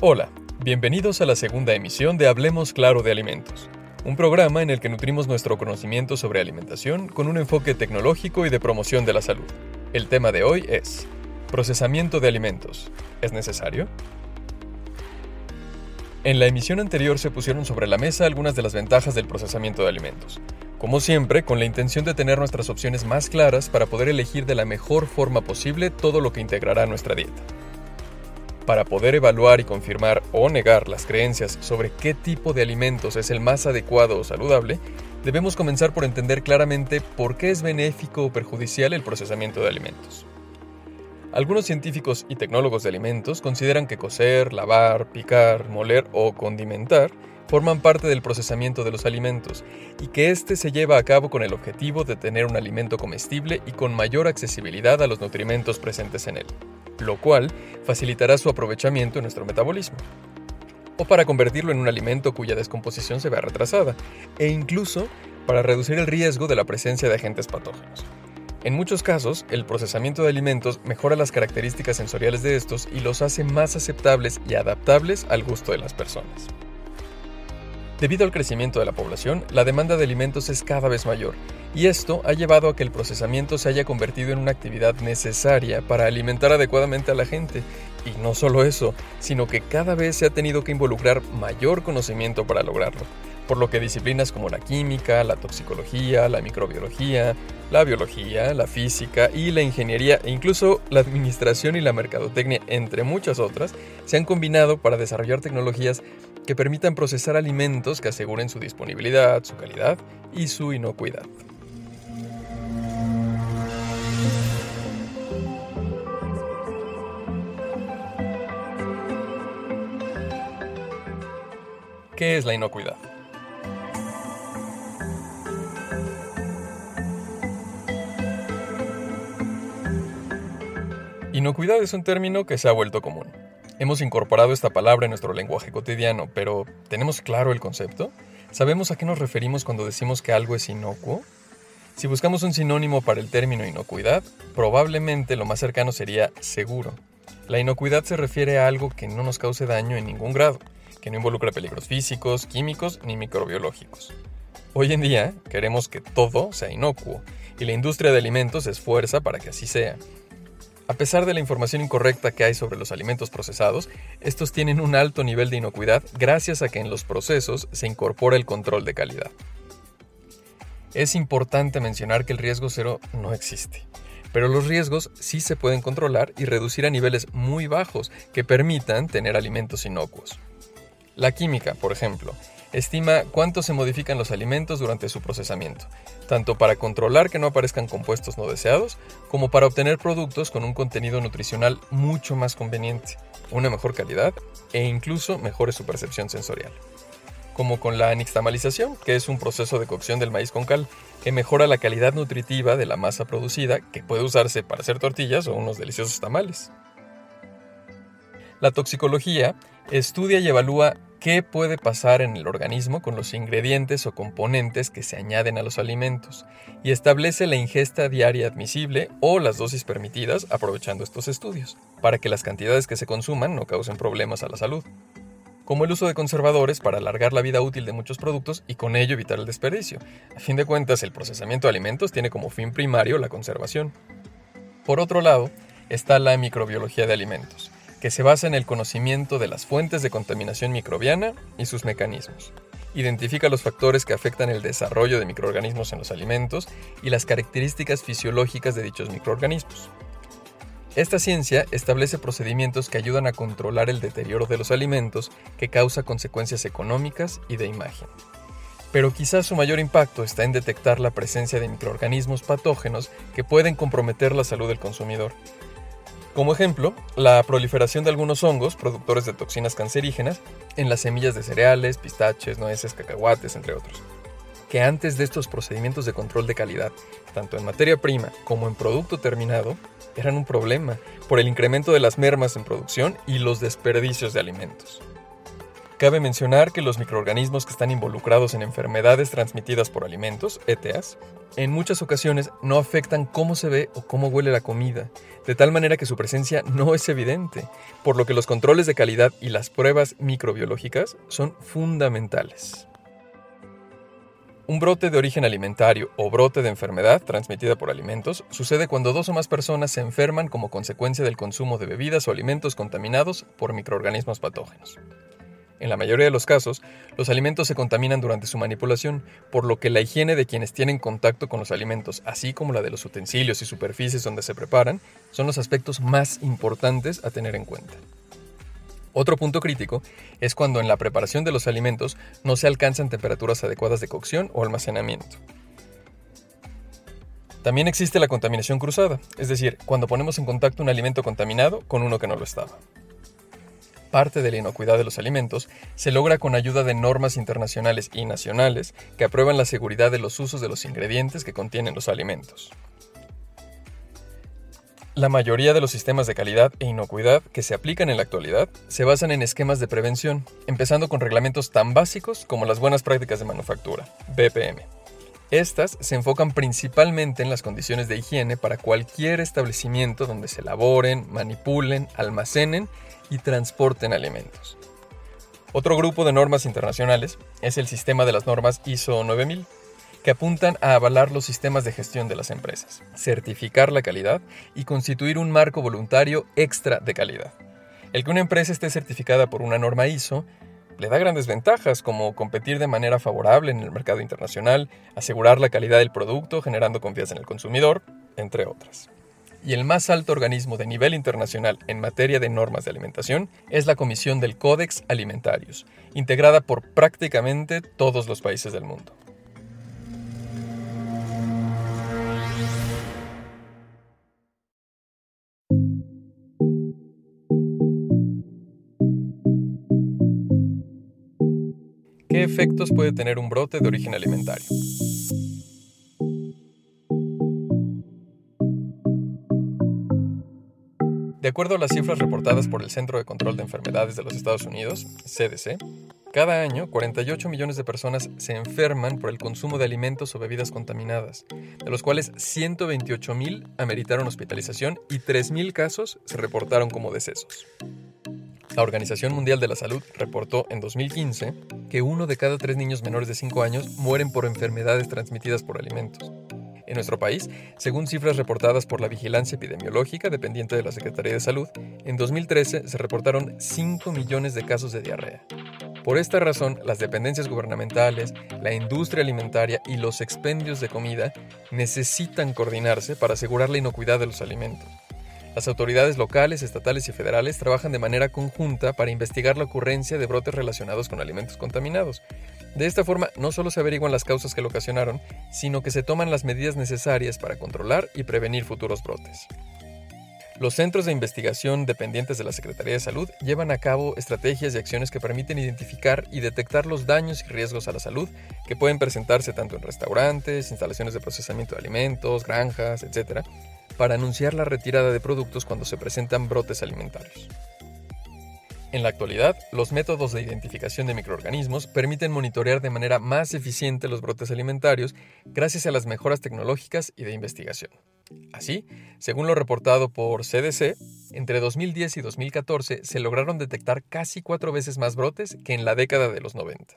Hola, bienvenidos a la segunda emisión de Hablemos Claro de Alimentos, un programa en el que nutrimos nuestro conocimiento sobre alimentación con un enfoque tecnológico y de promoción de la salud. El tema de hoy es procesamiento de alimentos. ¿Es necesario? En la emisión anterior se pusieron sobre la mesa algunas de las ventajas del procesamiento de alimentos, como siempre con la intención de tener nuestras opciones más claras para poder elegir de la mejor forma posible todo lo que integrará nuestra dieta. Para poder evaluar y confirmar o negar las creencias sobre qué tipo de alimentos es el más adecuado o saludable, debemos comenzar por entender claramente por qué es benéfico o perjudicial el procesamiento de alimentos. Algunos científicos y tecnólogos de alimentos consideran que cocer, lavar, picar, moler o condimentar forman parte del procesamiento de los alimentos y que éste se lleva a cabo con el objetivo de tener un alimento comestible y con mayor accesibilidad a los nutrimentos presentes en él lo cual facilitará su aprovechamiento en nuestro metabolismo. O para convertirlo en un alimento cuya descomposición se vea retrasada, e incluso para reducir el riesgo de la presencia de agentes patógenos. En muchos casos, el procesamiento de alimentos mejora las características sensoriales de estos y los hace más aceptables y adaptables al gusto de las personas. Debido al crecimiento de la población, la demanda de alimentos es cada vez mayor, y esto ha llevado a que el procesamiento se haya convertido en una actividad necesaria para alimentar adecuadamente a la gente. Y no solo eso, sino que cada vez se ha tenido que involucrar mayor conocimiento para lograrlo, por lo que disciplinas como la química, la toxicología, la microbiología, la biología, la física y la ingeniería e incluso la administración y la mercadotecnia, entre muchas otras, se han combinado para desarrollar tecnologías que permitan procesar alimentos que aseguren su disponibilidad, su calidad y su inocuidad. ¿Qué es la inocuidad? Inocuidad es un término que se ha vuelto común. Hemos incorporado esta palabra en nuestro lenguaje cotidiano, pero ¿tenemos claro el concepto? ¿Sabemos a qué nos referimos cuando decimos que algo es inocuo? Si buscamos un sinónimo para el término inocuidad, probablemente lo más cercano sería seguro. La inocuidad se refiere a algo que no nos cause daño en ningún grado, que no involucra peligros físicos, químicos ni microbiológicos. Hoy en día queremos que todo sea inocuo, y la industria de alimentos se esfuerza para que así sea. A pesar de la información incorrecta que hay sobre los alimentos procesados, estos tienen un alto nivel de inocuidad gracias a que en los procesos se incorpora el control de calidad. Es importante mencionar que el riesgo cero no existe, pero los riesgos sí se pueden controlar y reducir a niveles muy bajos que permitan tener alimentos inocuos. La química, por ejemplo, estima cuánto se modifican los alimentos durante su procesamiento tanto para controlar que no aparezcan compuestos no deseados, como para obtener productos con un contenido nutricional mucho más conveniente, una mejor calidad e incluso mejore su percepción sensorial. Como con la nixtamalización, que es un proceso de cocción del maíz con cal, que mejora la calidad nutritiva de la masa producida, que puede usarse para hacer tortillas o unos deliciosos tamales. La toxicología estudia y evalúa ¿Qué puede pasar en el organismo con los ingredientes o componentes que se añaden a los alimentos? Y establece la ingesta diaria admisible o las dosis permitidas aprovechando estos estudios, para que las cantidades que se consuman no causen problemas a la salud. Como el uso de conservadores para alargar la vida útil de muchos productos y con ello evitar el desperdicio. A fin de cuentas, el procesamiento de alimentos tiene como fin primario la conservación. Por otro lado, está la microbiología de alimentos que se basa en el conocimiento de las fuentes de contaminación microbiana y sus mecanismos. Identifica los factores que afectan el desarrollo de microorganismos en los alimentos y las características fisiológicas de dichos microorganismos. Esta ciencia establece procedimientos que ayudan a controlar el deterioro de los alimentos que causa consecuencias económicas y de imagen. Pero quizás su mayor impacto está en detectar la presencia de microorganismos patógenos que pueden comprometer la salud del consumidor como ejemplo, la proliferación de algunos hongos productores de toxinas cancerígenas en las semillas de cereales, pistaches, nueces, cacahuates, entre otros. Que antes de estos procedimientos de control de calidad, tanto en materia prima como en producto terminado, eran un problema por el incremento de las mermas en producción y los desperdicios de alimentos. Cabe mencionar que los microorganismos que están involucrados en enfermedades transmitidas por alimentos, ETAs, en muchas ocasiones no afectan cómo se ve o cómo huele la comida, de tal manera que su presencia no es evidente, por lo que los controles de calidad y las pruebas microbiológicas son fundamentales. Un brote de origen alimentario o brote de enfermedad transmitida por alimentos sucede cuando dos o más personas se enferman como consecuencia del consumo de bebidas o alimentos contaminados por microorganismos patógenos. En la mayoría de los casos, los alimentos se contaminan durante su manipulación, por lo que la higiene de quienes tienen contacto con los alimentos, así como la de los utensilios y superficies donde se preparan, son los aspectos más importantes a tener en cuenta. Otro punto crítico es cuando en la preparación de los alimentos no se alcanzan temperaturas adecuadas de cocción o almacenamiento. También existe la contaminación cruzada, es decir, cuando ponemos en contacto un alimento contaminado con uno que no lo estaba. Parte de la inocuidad de los alimentos se logra con ayuda de normas internacionales y nacionales que aprueban la seguridad de los usos de los ingredientes que contienen los alimentos. La mayoría de los sistemas de calidad e inocuidad que se aplican en la actualidad se basan en esquemas de prevención, empezando con reglamentos tan básicos como las buenas prácticas de manufactura, BPM. Estas se enfocan principalmente en las condiciones de higiene para cualquier establecimiento donde se elaboren, manipulen, almacenen y transporten alimentos. Otro grupo de normas internacionales es el sistema de las normas ISO 9000, que apuntan a avalar los sistemas de gestión de las empresas, certificar la calidad y constituir un marco voluntario extra de calidad. El que una empresa esté certificada por una norma ISO le da grandes ventajas como competir de manera favorable en el mercado internacional, asegurar la calidad del producto generando confianza en el consumidor, entre otras. Y el más alto organismo de nivel internacional en materia de normas de alimentación es la Comisión del Codex Alimentarius, integrada por prácticamente todos los países del mundo. ¿Qué efectos puede tener un brote de origen alimentario? De acuerdo a las cifras reportadas por el Centro de Control de Enfermedades de los Estados Unidos, CDC, cada año 48 millones de personas se enferman por el consumo de alimentos o bebidas contaminadas, de los cuales 128 mil ameritaron hospitalización y 3 mil casos se reportaron como decesos. La Organización Mundial de la Salud reportó en 2015 que uno de cada tres niños menores de 5 años mueren por enfermedades transmitidas por alimentos. En nuestro país, según cifras reportadas por la Vigilancia Epidemiológica dependiente de la Secretaría de Salud, en 2013 se reportaron 5 millones de casos de diarrea. Por esta razón, las dependencias gubernamentales, la industria alimentaria y los expendios de comida necesitan coordinarse para asegurar la inocuidad de los alimentos. Las autoridades locales, estatales y federales trabajan de manera conjunta para investigar la ocurrencia de brotes relacionados con alimentos contaminados. De esta forma, no solo se averiguan las causas que lo ocasionaron, sino que se toman las medidas necesarias para controlar y prevenir futuros brotes. Los centros de investigación dependientes de la Secretaría de Salud llevan a cabo estrategias y acciones que permiten identificar y detectar los daños y riesgos a la salud que pueden presentarse tanto en restaurantes, instalaciones de procesamiento de alimentos, granjas, etc., para anunciar la retirada de productos cuando se presentan brotes alimentarios. En la actualidad, los métodos de identificación de microorganismos permiten monitorear de manera más eficiente los brotes alimentarios gracias a las mejoras tecnológicas y de investigación. Así, según lo reportado por CDC, entre 2010 y 2014 se lograron detectar casi cuatro veces más brotes que en la década de los 90.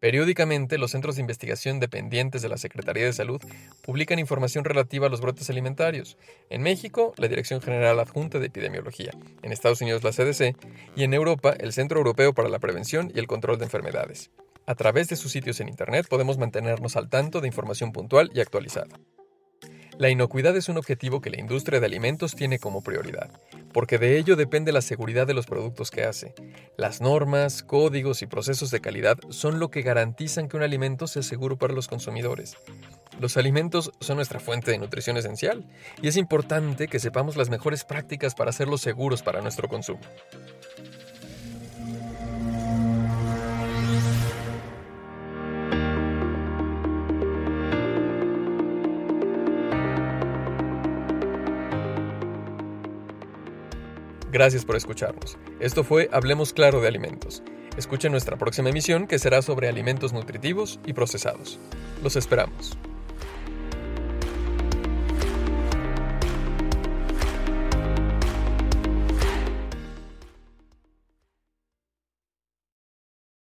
Periódicamente, los centros de investigación dependientes de la Secretaría de Salud publican información relativa a los brotes alimentarios. En México, la Dirección General Adjunta de Epidemiología, en Estados Unidos la CDC y en Europa el Centro Europeo para la Prevención y el Control de Enfermedades. A través de sus sitios en Internet podemos mantenernos al tanto de información puntual y actualizada. La inocuidad es un objetivo que la industria de alimentos tiene como prioridad, porque de ello depende la seguridad de los productos que hace. Las normas, códigos y procesos de calidad son lo que garantizan que un alimento sea seguro para los consumidores. Los alimentos son nuestra fuente de nutrición esencial y es importante que sepamos las mejores prácticas para hacerlos seguros para nuestro consumo. Gracias por escucharnos. Esto fue Hablemos Claro de Alimentos. Escuchen nuestra próxima emisión que será sobre alimentos nutritivos y procesados. Los esperamos.